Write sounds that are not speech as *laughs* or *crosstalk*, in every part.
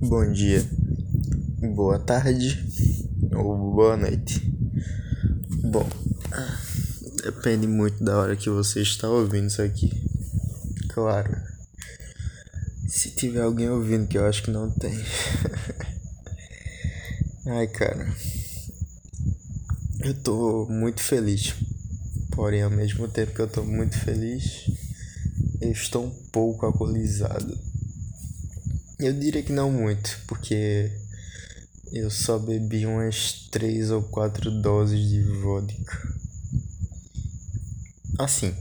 bom dia, boa tarde ou boa noite. Bom, depende muito da hora que você está ouvindo isso aqui. Claro, se tiver alguém ouvindo, que eu acho que não tem. *laughs* Ai, cara, eu tô muito feliz. Porém, ao mesmo tempo que eu tô muito feliz, eu estou um pouco alcoolizado. Eu diria que não muito, porque eu só bebi umas três ou quatro doses de vodka. Assim.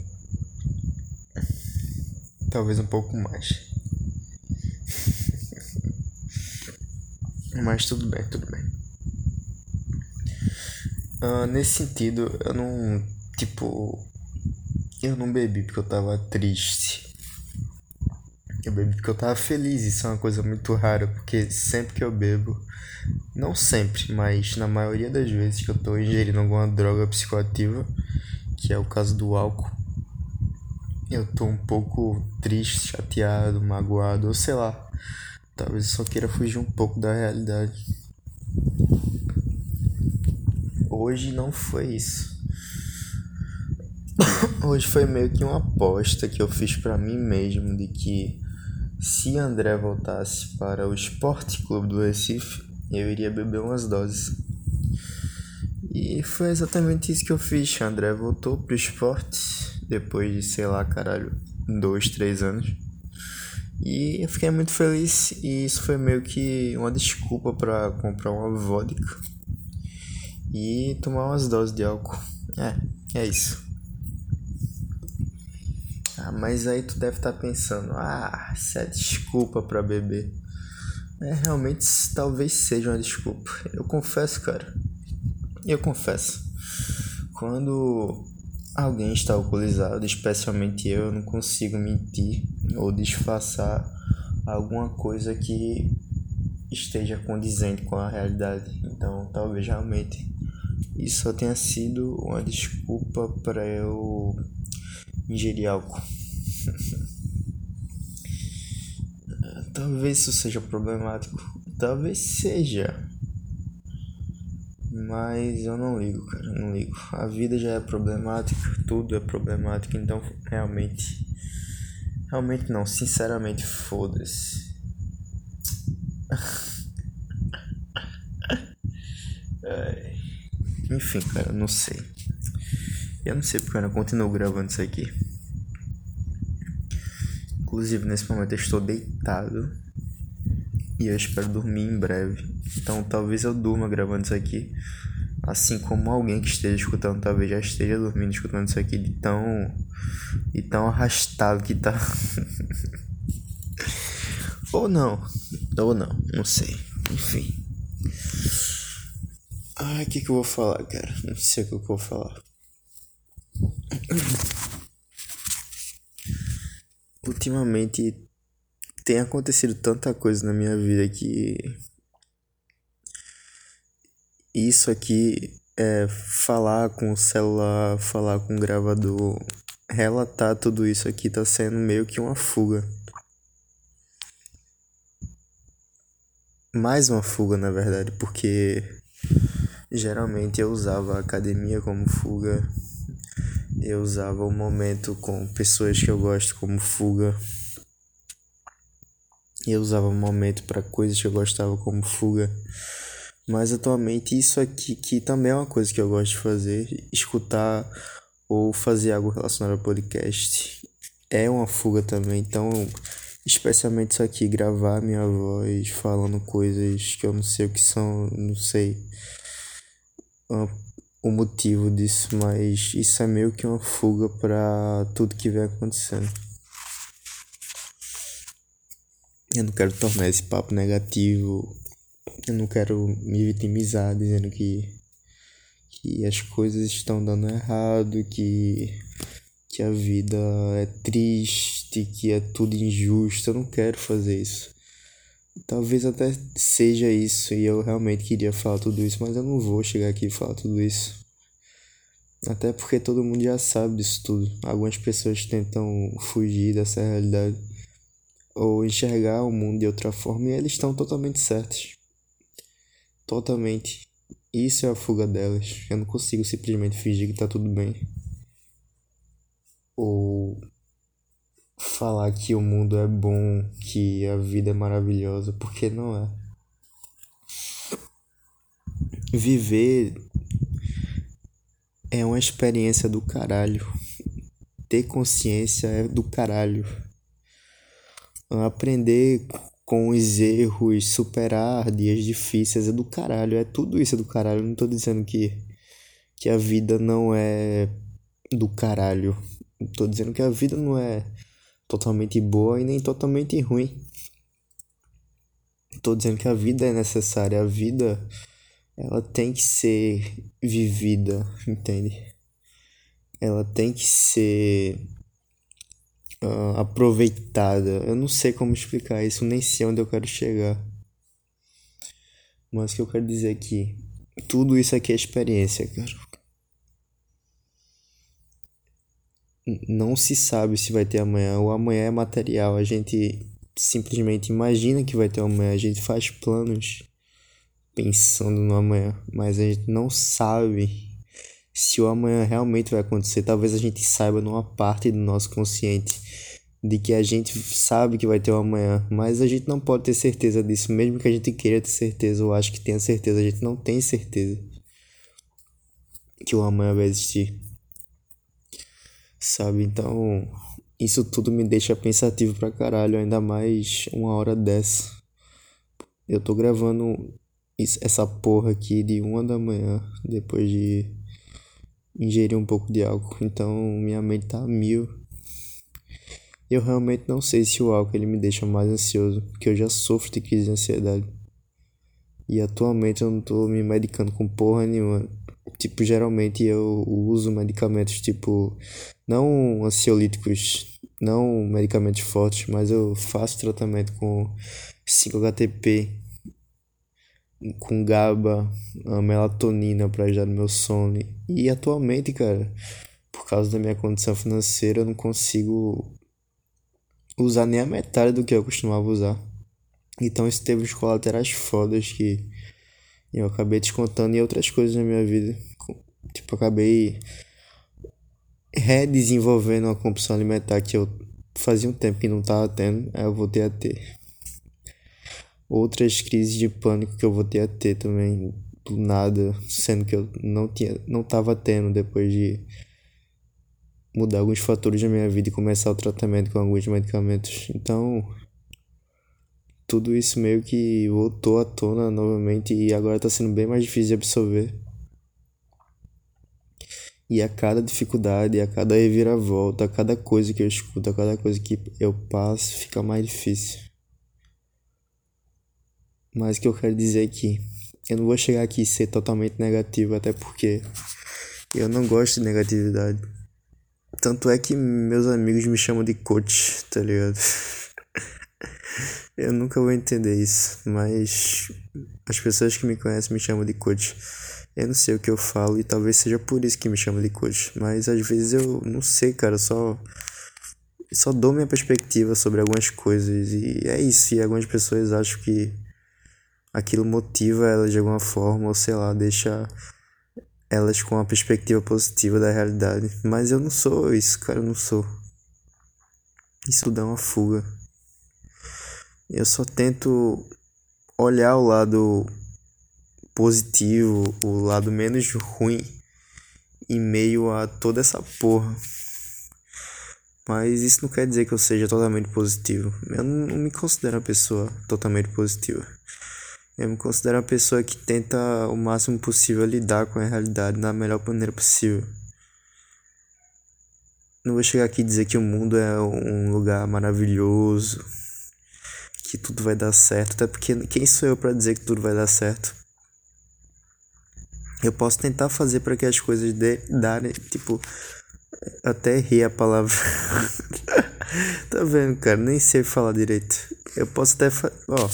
Talvez um pouco mais. *laughs* Mas tudo bem, tudo bem. Uh, nesse sentido, eu não. Tipo. Eu não bebi porque eu tava triste. Eu bebi porque eu tava feliz, isso é uma coisa muito rara, porque sempre que eu bebo, não sempre, mas na maioria das vezes que eu tô ingerindo alguma droga psicoativa, que é o caso do álcool, eu tô um pouco triste, chateado, magoado, ou sei lá, talvez eu só queira fugir um pouco da realidade. Hoje não foi isso. Hoje foi meio que uma aposta que eu fiz para mim mesmo de que se André voltasse para o Esporte Clube do Recife, eu iria beber umas doses. E foi exatamente isso que eu fiz. André voltou pro esporte depois de, sei lá, caralho, dois, três anos. E eu fiquei muito feliz e isso foi meio que uma desculpa para comprar uma vodka e tomar umas doses de álcool. É, é isso. Ah, mas aí tu deve estar tá pensando, ah, isso é desculpa para beber. É, realmente talvez seja uma desculpa. Eu confesso, cara. Eu confesso. Quando alguém está alcoolizado, especialmente eu, eu não consigo mentir ou disfarçar alguma coisa que esteja condizente com a realidade. Então, talvez realmente isso só tenha sido uma desculpa para eu ingerir álcool. *laughs* Talvez isso seja problemático. Talvez seja. Mas eu não ligo, cara. Não ligo. A vida já é problemática, tudo é problemático, então realmente. Realmente não, sinceramente, foda-se. *laughs* Enfim, cara, não sei. Eu não sei porque eu não continuo gravando isso aqui. Inclusive, nesse momento eu estou deitado e eu espero dormir em breve. Então, talvez eu durma gravando isso aqui. Assim como alguém que esteja escutando, talvez já esteja dormindo escutando isso aqui de tão, de tão arrastado que tá. *laughs* ou não, ou não, não sei. Enfim. Ai, o que, que eu vou falar, cara? Não sei o que eu vou falar. Ultimamente tem acontecido tanta coisa na minha vida que isso aqui é falar com o celular, falar com o gravador, relatar tudo isso aqui tá sendo meio que uma fuga. Mais uma fuga, na verdade, porque geralmente eu usava a academia como fuga, eu usava o momento com pessoas que eu gosto como fuga. Eu usava o momento para coisas que eu gostava como fuga. Mas atualmente isso aqui que também é uma coisa que eu gosto de fazer, escutar ou fazer algo relacionado ao podcast. É uma fuga também, então especialmente isso aqui, gravar minha voz falando coisas que eu não sei o que são, não sei o motivo disso, mas isso é meio que uma fuga para tudo que vem acontecendo. Eu não quero tornar esse papo negativo. Eu não quero me vitimizar dizendo que, que as coisas estão dando errado, que, que a vida é triste, que é tudo injusto. Eu não quero fazer isso. Talvez até seja isso e eu realmente queria falar tudo isso, mas eu não vou chegar aqui e falar tudo isso. Até porque todo mundo já sabe disso tudo. Algumas pessoas tentam fugir dessa realidade. ou enxergar o mundo de outra forma e eles estão totalmente certos. Totalmente. Isso é a fuga delas. Eu não consigo simplesmente fingir que tá tudo bem. Ou falar que o mundo é bom, que a vida é maravilhosa, porque não é. Viver é uma experiência do caralho. Ter consciência é do caralho. Aprender com os erros, superar dias difíceis é do caralho. É tudo isso é do caralho. não tô dizendo que, que a vida não é do caralho. tô dizendo que a vida não é totalmente boa e nem totalmente ruim. Tô dizendo que a vida é necessária. A vida ela tem que ser vivida, entende? Ela tem que ser uh, aproveitada. Eu não sei como explicar isso, nem sei onde eu quero chegar. Mas o que eu quero dizer aqui, tudo isso aqui é experiência, cara. Não se sabe se vai ter amanhã. O amanhã é material. A gente simplesmente imagina que vai ter amanhã. A gente faz planos pensando no amanhã, mas a gente não sabe se o amanhã realmente vai acontecer. Talvez a gente saiba numa parte do nosso consciente de que a gente sabe que vai ter o amanhã, mas a gente não pode ter certeza disso, mesmo que a gente queira ter certeza ou acho que tenha certeza, a gente não tem certeza que o amanhã vai existir. Sabe? Então, isso tudo me deixa pensativo pra caralho, ainda mais uma hora dessa. Eu tô gravando essa porra aqui de uma da manhã, depois de ingerir um pouco de álcool. Então minha mente tá a mil. Eu realmente não sei se o álcool ele me deixa mais ansioso, porque eu já sofro de crise de ansiedade. E atualmente eu não tô me medicando com porra nenhuma. Tipo, geralmente eu uso medicamentos tipo não ansiolíticos, não medicamentos fortes, mas eu faço tratamento com 5-HTP com GABA, melatonina para ajudar no meu sono. E atualmente, cara, por causa da minha condição financeira, eu não consigo usar nem a metade do que eu costumava usar. Então isso teve os colaterais fodas que eu acabei descontando em outras coisas na minha vida. Tipo, acabei redesenvolvendo uma compulsão alimentar que eu fazia um tempo que não tava tendo, aí eu voltei a ter outras crises de pânico que eu vou ter a ter também do nada, sendo que eu não tinha, não tava tendo depois de mudar alguns fatores da minha vida e começar o tratamento com alguns medicamentos. Então, tudo isso meio que voltou à tona novamente e agora tá sendo bem mais difícil de absorver. E a cada dificuldade, a cada reviravolta, a cada coisa que eu escuto, a cada coisa que eu passo, fica mais difícil. Mas o que eu quero dizer aqui, eu não vou chegar aqui e ser totalmente negativo, até porque eu não gosto de negatividade. Tanto é que meus amigos me chamam de coach, tá ligado? *laughs* eu nunca vou entender isso, mas as pessoas que me conhecem me chamam de coach. Eu não sei o que eu falo e talvez seja por isso que me chamam de coach, mas às vezes eu não sei, cara, só só dou minha perspectiva sobre algumas coisas e é isso. E algumas pessoas acham que aquilo motiva elas de alguma forma, ou sei lá, deixa elas com uma perspectiva positiva da realidade. Mas eu não sou isso, cara, eu não sou. Isso dá uma fuga. Eu só tento olhar o lado positivo, o lado menos ruim em meio a toda essa porra. Mas isso não quer dizer que eu seja totalmente positivo. Eu não me considero uma pessoa totalmente positiva. Eu me considero uma pessoa que tenta o máximo possível lidar com a realidade da melhor maneira possível. Não vou chegar aqui e dizer que o mundo é um lugar maravilhoso, que tudo vai dar certo, até porque quem sou eu para dizer que tudo vai dar certo? Eu posso tentar fazer para que as coisas dê, darem, tipo, até ri a palavra. *laughs* tá vendo, cara? Nem sei falar direito. Eu posso até, ó,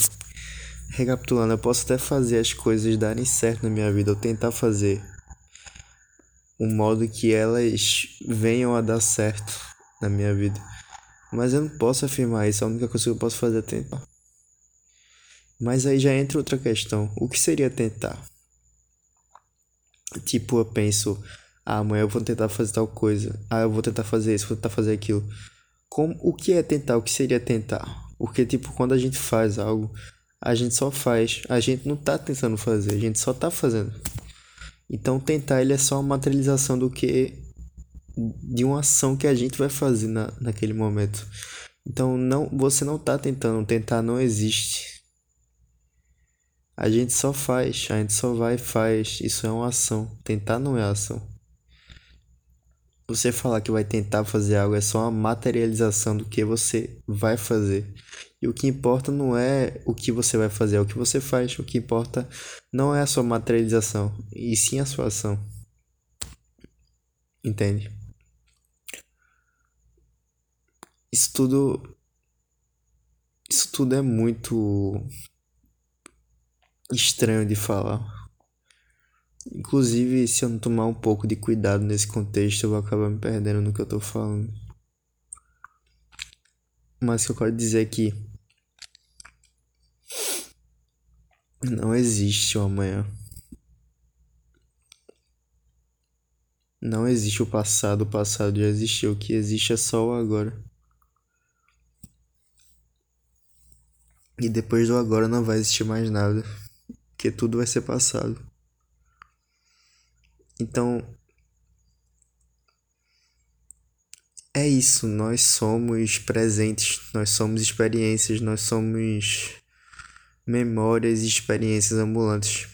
Recapitulando, eu posso até fazer as coisas darem certo na minha vida, ou tentar fazer um modo que elas venham a dar certo na minha vida. Mas eu não posso afirmar isso, a única coisa que eu posso fazer é tentar. Mas aí já entra outra questão. O que seria tentar? Tipo, eu penso, ah, amanhã eu vou tentar fazer tal coisa. Ah, eu vou tentar fazer isso, vou tentar fazer aquilo. Como, o que é tentar? O que seria tentar? Porque, tipo, quando a gente faz algo, a gente só faz. A gente não tá tentando fazer, a gente só tá fazendo. Então, tentar ele é só uma materialização do que de uma ação que a gente vai fazer na, naquele momento. Então, não, você não tá tentando, tentar não existe. A gente só faz, a gente só vai e faz. Isso é uma ação. Tentar não é ação. Você falar que vai tentar fazer algo é só uma materialização do que você vai fazer. E o que importa não é o que você vai fazer, é o que você faz. O que importa não é a sua materialização, e sim a sua ação. Entende? Isso tudo. Isso tudo é muito estranho de falar. Inclusive, se eu não tomar um pouco de cuidado nesse contexto, eu vou acabar me perdendo no que eu tô falando. Mas o que eu quero dizer é que não existe o amanhã. Não existe o passado, o passado já existiu, o que existe é só o agora. E depois do agora não vai existir mais nada, porque tudo vai ser passado. Então, é isso, nós somos presentes, nós somos experiências, nós somos memórias e experiências ambulantes.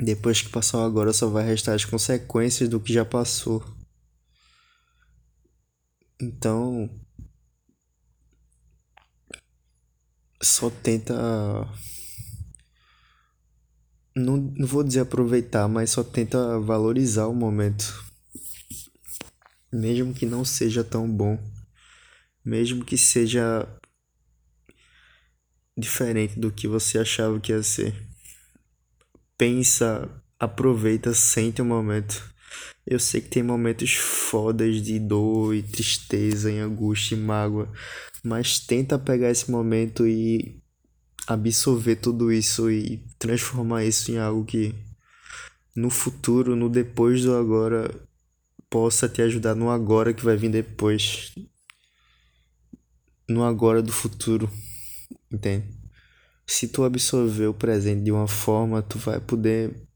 Depois que passou agora, só vai restar as consequências do que já passou. Então, só tenta não, não vou dizer aproveitar, mas só tenta valorizar o momento. Mesmo que não seja tão bom, mesmo que seja diferente do que você achava que ia ser. Pensa, aproveita, sente o momento. Eu sei que tem momentos fodas de dor e tristeza, e angústia e mágoa, mas tenta pegar esse momento e absorver tudo isso e transformar isso em algo que no futuro, no depois do agora, possa te ajudar no agora que vai vir depois. No agora do futuro, entende? Se tu absorver o presente de uma forma, tu vai poder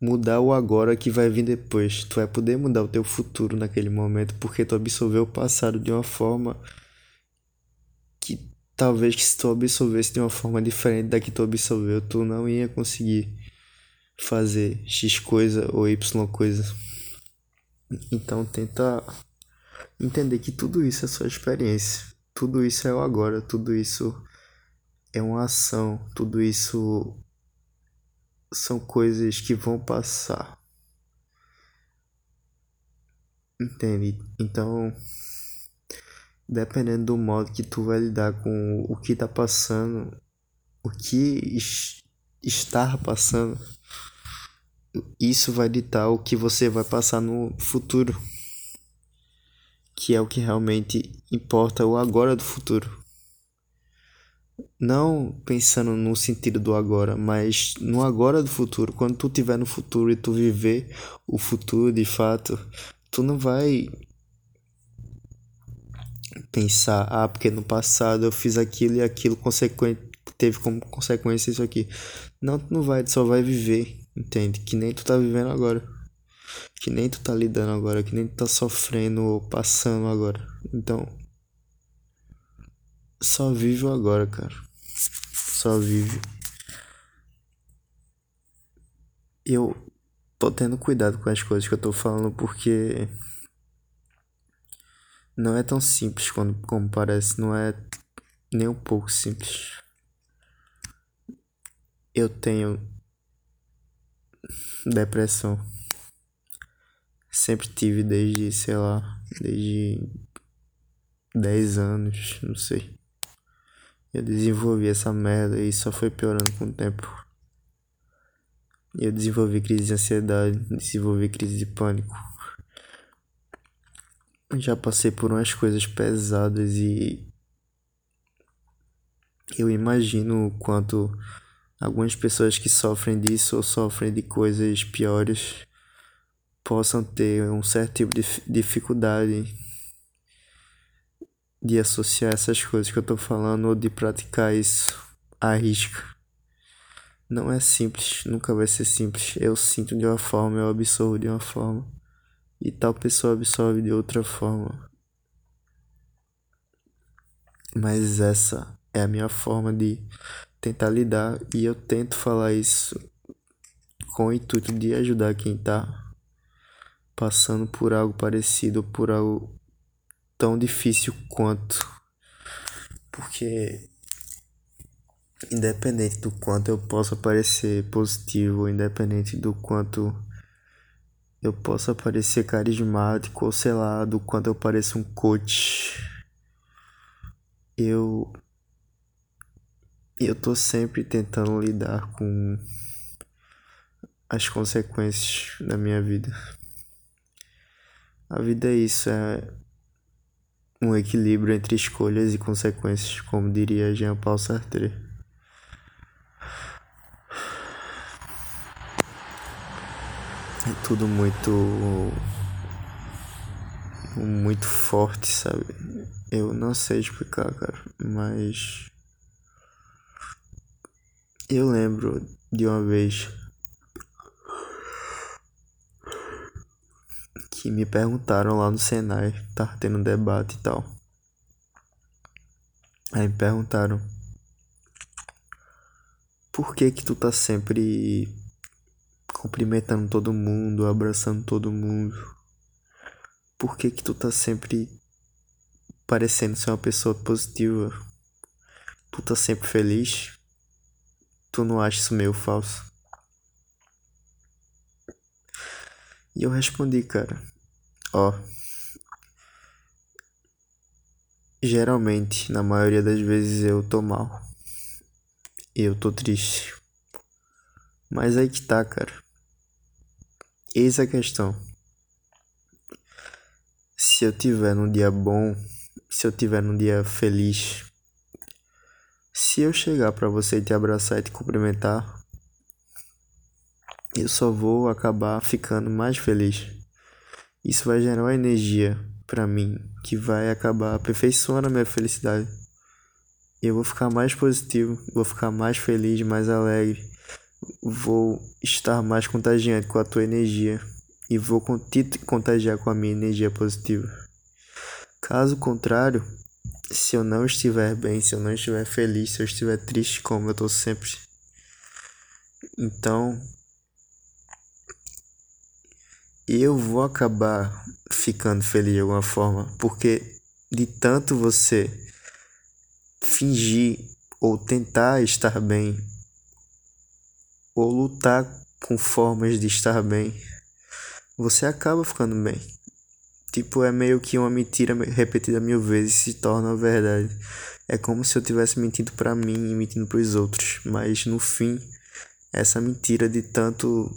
mudar o agora que vai vir depois. Tu vai poder mudar o teu futuro naquele momento porque tu absorveu o passado de uma forma talvez que se tu absorvesse de uma forma diferente da que tu absorveu, tu não ia conseguir fazer X coisa ou Y coisa. Então tenta entender que tudo isso é sua experiência. Tudo isso é o agora, tudo isso é uma ação, tudo isso são coisas que vão passar. Entende? Então dependendo do modo que tu vai lidar com o que tá passando, o que estar passando, isso vai ditar o que você vai passar no futuro, que é o que realmente importa o agora do futuro. Não pensando no sentido do agora, mas no agora do futuro. Quando tu estiver no futuro e tu viver o futuro de fato, tu não vai pensar, ah, porque no passado eu fiz aquilo e aquilo consequente teve como consequência isso aqui. Não, tu não vai, tu só vai viver, entende? Que nem tu tá vivendo agora. Que nem tu tá lidando agora, que nem tu tá sofrendo ou passando agora. Então, só vive o agora, cara. Só vive. Eu tô tendo cuidado com as coisas que eu tô falando porque não é tão simples quando, como parece, não é nem um pouco simples. Eu tenho depressão. Sempre tive desde, sei lá, desde 10 anos, não sei. Eu desenvolvi essa merda e só foi piorando com o tempo. Eu desenvolvi crise de ansiedade, desenvolvi crise de pânico. Já passei por umas coisas pesadas e eu imagino o quanto algumas pessoas que sofrem disso ou sofrem de coisas piores possam ter um certo tipo de dificuldade de associar essas coisas que eu tô falando ou de praticar isso à risca. Não é simples, nunca vai ser simples. Eu sinto de uma forma, eu absorvo de uma forma e tal pessoa absorve de outra forma. Mas essa é a minha forma de tentar lidar e eu tento falar isso com o intuito de ajudar quem tá passando por algo parecido, por algo tão difícil quanto. Porque independente do quanto eu possa parecer positivo, independente do quanto eu possa parecer carismático, ou sei lá, do quanto eu pareço um coach, eu eu tô sempre tentando lidar com as consequências da minha vida. A vida é isso, é um equilíbrio entre escolhas e consequências, como diria Jean-Paul Sartre. É tudo muito muito forte, sabe? Eu não sei explicar, cara, mas eu lembro de uma vez que me perguntaram lá no Senai, tá tendo um debate e tal. Aí me perguntaram por que que tu tá sempre cumprimentando todo mundo, abraçando todo mundo? Por que que tu tá sempre parecendo ser uma pessoa positiva? Tu tá sempre feliz? Tu não acha isso meio falso? E eu respondi, cara, ó. Geralmente, na maioria das vezes eu tô mal. E eu tô triste. Mas aí que tá, cara. Eis a questão. Se eu tiver num dia bom, se eu tiver num dia feliz, se eu chegar para você e te abraçar e te cumprimentar, eu só vou acabar ficando mais feliz. Isso vai gerar uma energia para mim que vai acabar aperfeiçoando a minha felicidade. Eu vou ficar mais positivo, vou ficar mais feliz, mais alegre, vou estar mais contagiante com a tua energia e vou te contagiar com a minha energia positiva. Caso contrário, se eu não estiver bem, se eu não estiver feliz, se eu estiver triste, como eu tô sempre. Então, eu vou acabar ficando feliz de alguma forma, porque de tanto você fingir ou tentar estar bem ou lutar com formas de estar bem, você acaba ficando bem. Tipo, é meio que uma mentira repetida mil vezes se torna verdade. É como se eu tivesse mentindo para mim e mentindo para os outros, mas no fim, essa mentira de tanto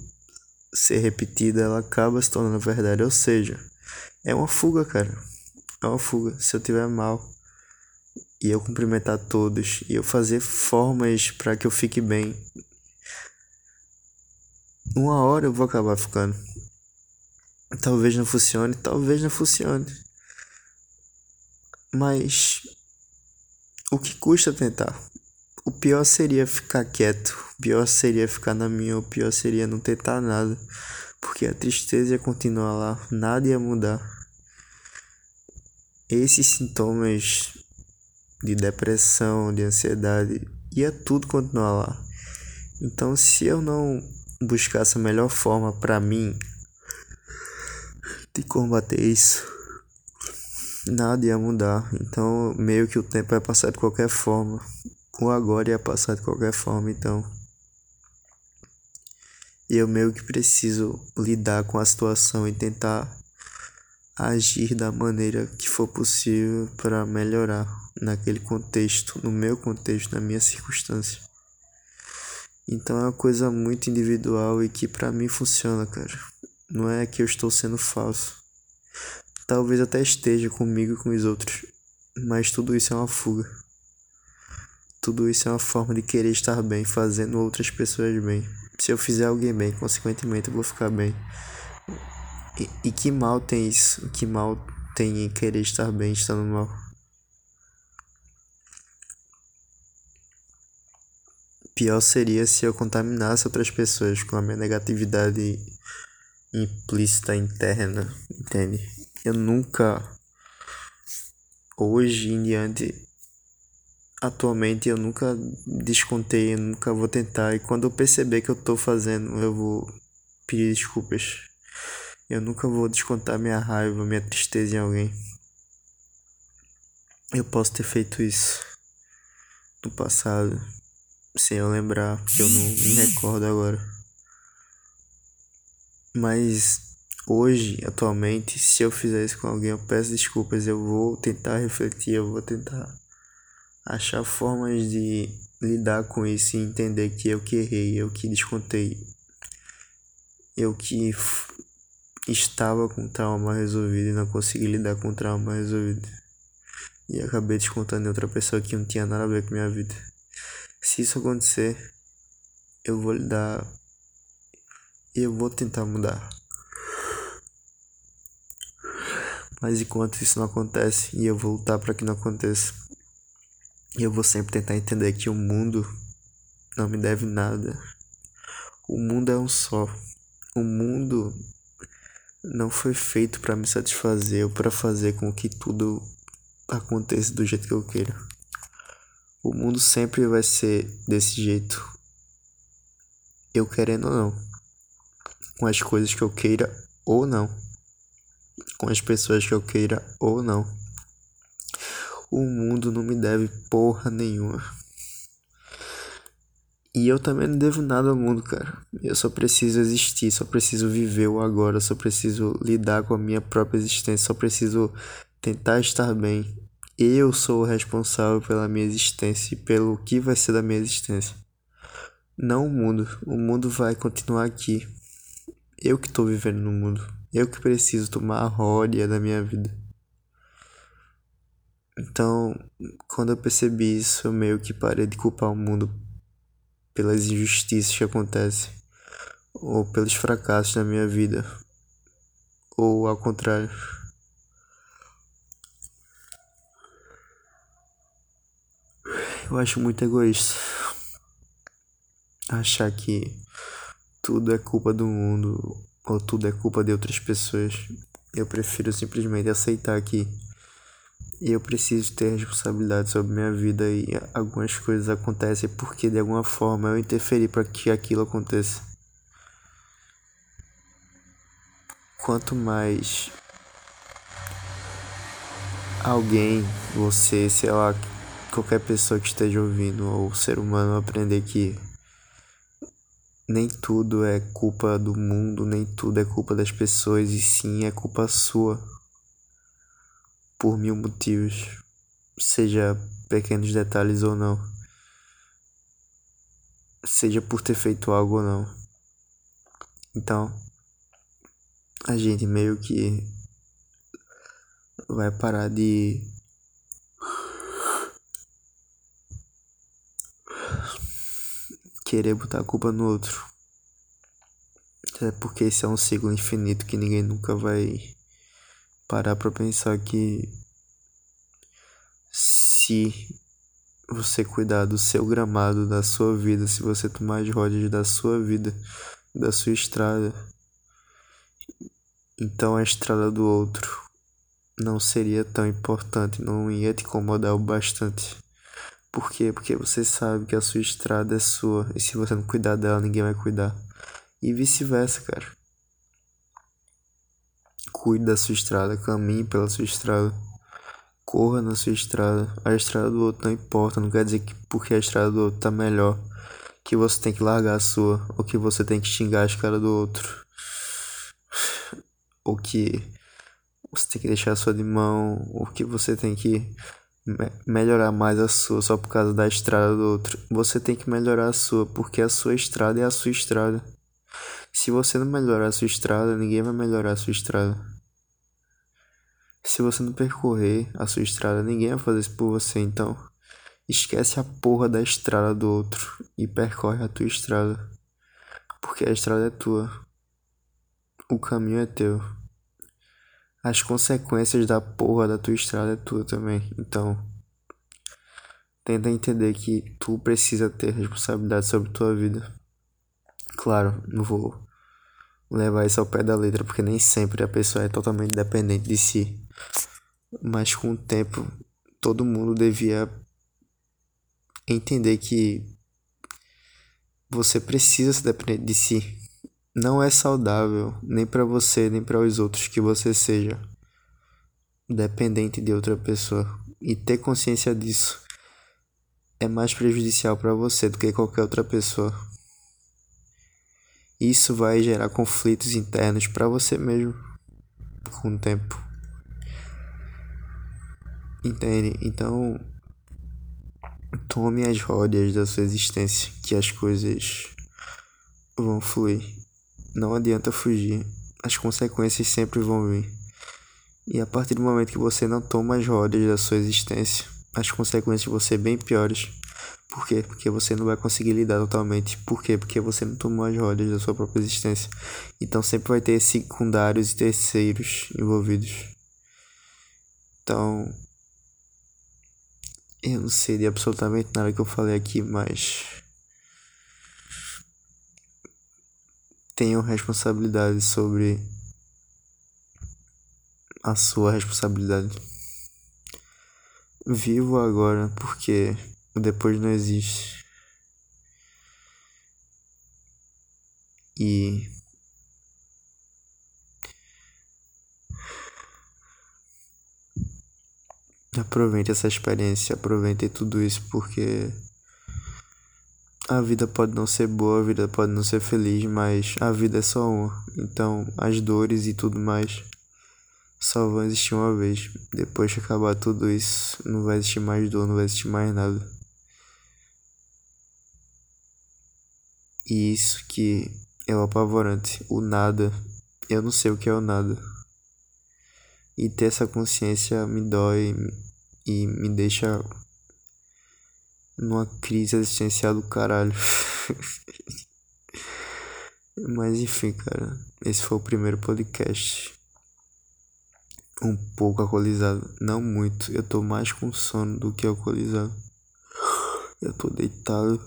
ser repetida, ela acaba se tornando verdade. Ou seja, é uma fuga, cara. É uma fuga. Se eu tiver mal e eu cumprimentar todos e eu fazer formas para que eu fique bem, uma hora eu vou acabar ficando. Talvez não funcione, talvez não funcione. Mas o que custa tentar? O pior seria ficar quieto, o pior seria ficar na minha, o pior seria não tentar nada, porque a tristeza ia continuar lá, nada ia mudar. Esses sintomas de depressão, de ansiedade, ia tudo continuar lá. Então, se eu não buscasse a melhor forma para mim de combater isso, nada ia mudar. Então, meio que o tempo ia passar de qualquer forma. O agora ia passar de qualquer forma, então. Eu meio que preciso lidar com a situação e tentar agir da maneira que for possível para melhorar naquele contexto, no meu contexto, na minha circunstância. Então é uma coisa muito individual e que para mim funciona, cara. Não é que eu estou sendo falso. Talvez até esteja comigo e com os outros, mas tudo isso é uma fuga. Tudo isso é uma forma de querer estar bem, fazendo outras pessoas bem. Se eu fizer alguém bem, consequentemente eu vou ficar bem. E, e que mal tem isso? Que mal tem em querer estar bem estando mal? Pior seria se eu contaminasse outras pessoas com a minha negatividade implícita interna, entende? Eu nunca, hoje em diante, atualmente eu nunca descontei, eu nunca vou tentar. E quando eu perceber que eu tô fazendo, eu vou pedir desculpas. Eu nunca vou descontar minha raiva, minha tristeza em alguém. Eu posso ter feito isso no passado, sem eu lembrar, porque eu não me recordo agora. Mas hoje, atualmente, se eu fizer isso com alguém, eu peço desculpas, eu vou tentar refletir, eu vou tentar achar formas de lidar com isso e entender que eu que errei, eu que descontei, eu que estava com trauma resolvido e não consegui lidar com trauma resolvido. E acabei descontando em outra pessoa que não tinha nada a ver com minha vida. Se isso acontecer, eu vou lidar e eu vou tentar mudar. Mas enquanto isso não acontece e eu vou lutar para que não aconteça, e eu vou sempre tentar entender que o mundo não me deve nada. O mundo é um só. O mundo não foi feito para me satisfazer ou para fazer com que tudo aconteça do jeito que eu queira. O mundo sempre vai ser desse jeito. Eu querendo ou não. Com as coisas que eu queira ou não. Com as pessoas que eu queira ou não. O mundo não me deve porra nenhuma. E eu também não devo nada ao mundo, cara. Eu só preciso existir, só preciso viver o agora, só preciso lidar com a minha própria existência, só preciso tentar estar bem. Eu sou o responsável pela minha existência e pelo que vai ser da minha existência. Não o mundo. O mundo vai continuar aqui. Eu que estou vivendo no mundo. Eu que preciso tomar a ródia da minha vida. Então, quando eu percebi isso, eu meio que parei de culpar o mundo pelas injustiças que acontecem, ou pelos fracassos na minha vida, ou ao contrário. Eu acho muito egoísta achar que tudo é culpa do mundo ou tudo é culpa de outras pessoas. Eu prefiro simplesmente aceitar que eu preciso ter responsabilidade sobre minha vida e algumas coisas acontecem porque de alguma forma eu interferi para que aquilo aconteça. Quanto mais alguém, você, sei lá, qualquer pessoa que esteja ouvindo ou ser humano aprender que nem tudo é culpa do mundo, nem tudo é culpa das pessoas e sim é culpa sua por mil motivos, seja pequenos detalhes ou não, seja por ter feito algo ou não. Então, a gente meio que vai parar de querer botar a culpa no outro. É porque esse é um ciclo infinito que ninguém nunca vai parar para pensar que se você cuidar do seu gramado, da sua vida, se você tomar as rodas da sua vida, da sua estrada, então a estrada do outro não seria tão importante, não ia te incomodar o bastante. Por quê? Porque você sabe que a sua estrada é sua e se você não cuidar dela, ninguém vai cuidar. E vice-versa, cara. Cuide da sua estrada, caminhe pela sua estrada. Corra na sua estrada. A estrada do outro não importa, não quer dizer que porque a estrada do outro tá melhor que você tem que largar a sua, ou que você tem que xingar a escada do outro. Ou que você tem que deixar a sua de mão, ou que você tem que me melhorar mais a sua só por causa da estrada do outro. Você tem que melhorar a sua, porque a sua estrada é a sua estrada. Se você não melhorar a sua estrada, ninguém vai melhorar a sua estrada. Se você não percorrer a sua estrada, ninguém vai fazer isso por você, então esquece a porra da estrada do outro e percorre a tua estrada. Porque a estrada é tua. O caminho é teu. As consequências da porra da tua estrada é tua também. Então, tenta entender que tu precisa ter responsabilidade sobre tua vida. Claro, não vou levar isso ao pé da letra, porque nem sempre a pessoa é totalmente dependente de si. Mas com o tempo, todo mundo devia entender que você precisa se depender de si. Não é saudável, nem para você, nem para os outros, que você seja dependente de outra pessoa. E ter consciência disso é mais prejudicial para você do que qualquer outra pessoa. Isso vai gerar conflitos internos para você mesmo com o tempo. Entende? Então, tome as rodas da sua existência, que as coisas vão fluir. Não adianta fugir, as consequências sempre vão vir. E a partir do momento que você não toma as rodas da sua existência, as consequências vão ser bem piores. Por quê? Porque você não vai conseguir lidar totalmente. Por quê? Porque você não tomou as rodas da sua própria existência. Então sempre vai ter secundários e terceiros envolvidos. Então. Eu não sei de absolutamente nada que eu falei aqui, mas. Tenham responsabilidade sobre a sua responsabilidade. Vivo agora porque depois não existe. E aproveite essa experiência, aproveite tudo isso porque a vida pode não ser boa, a vida pode não ser feliz, mas a vida é só uma. Então, as dores e tudo mais só vão existir uma vez. Depois que acabar tudo isso, não vai existir mais dor, não vai existir mais nada. E isso que é o apavorante. O nada. Eu não sei o que é o nada. E ter essa consciência me dói e me deixa numa crise existencial do caralho. *laughs* Mas enfim, cara. Esse foi o primeiro podcast. Um pouco alcoolizado. Não muito. Eu tô mais com sono do que alcoolizado. Eu tô deitado.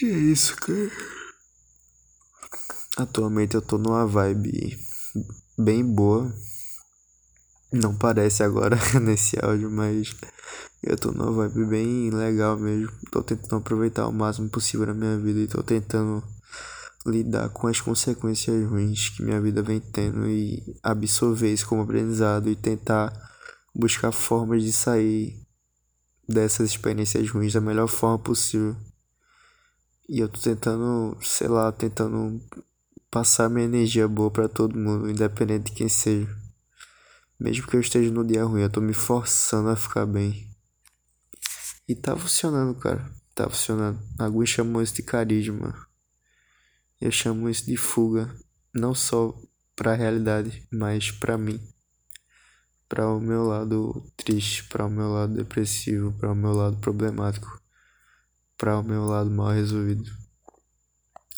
E é isso, cara. Atualmente eu tô numa vibe bem boa. Não parece agora *laughs* nesse áudio, mas eu tô numa vibe bem legal mesmo. Tô tentando aproveitar o máximo possível na minha vida e tô tentando lidar com as consequências ruins que minha vida vem tendo e absorver isso como aprendizado e tentar buscar formas de sair dessas experiências ruins da melhor forma possível. E eu tô tentando, sei lá, tentando passar minha energia boa para todo mundo, independente de quem seja. Mesmo que eu esteja no dia ruim, eu tô me forçando a ficar bem. E tá funcionando, cara. Tá funcionando. Alguns chamam isso de carisma. Eu chamo isso de fuga. Não só pra realidade, mas pra mim. Pra o meu lado triste, pra o meu lado depressivo, pra o meu lado problemático para o meu lado mal resolvido.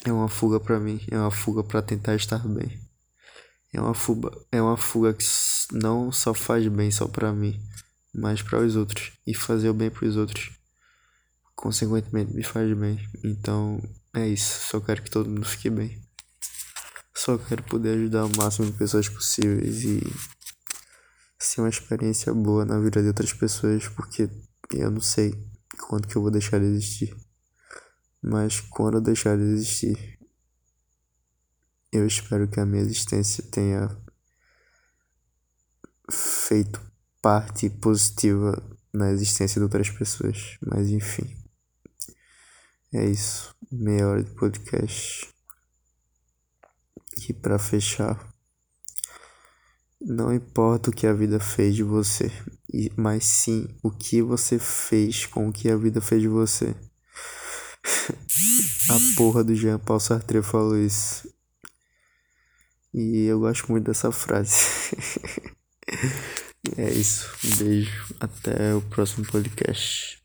É uma fuga para mim, é uma fuga para tentar estar bem. É uma fuga, é uma fuga que não só faz bem só para mim, mas para os outros e fazer o bem para os outros. Consequentemente me faz bem. Então, é isso, só quero que todo mundo fique bem. Só quero poder ajudar o máximo de pessoas possíveis e ser uma experiência boa na vida de outras pessoas, porque eu não sei quando que eu vou deixar de existir. Mas quando eu deixar de existir, eu espero que a minha existência tenha feito parte positiva na existência de outras pessoas. Mas enfim. É isso. Meia hora de podcast. E para fechar, não importa o que a vida fez de você, mas sim o que você fez com o que a vida fez de você. *laughs* a porra do Jean Paul Sartre falou isso. E eu gosto muito dessa frase. *laughs* é isso. Um beijo. Até o próximo podcast.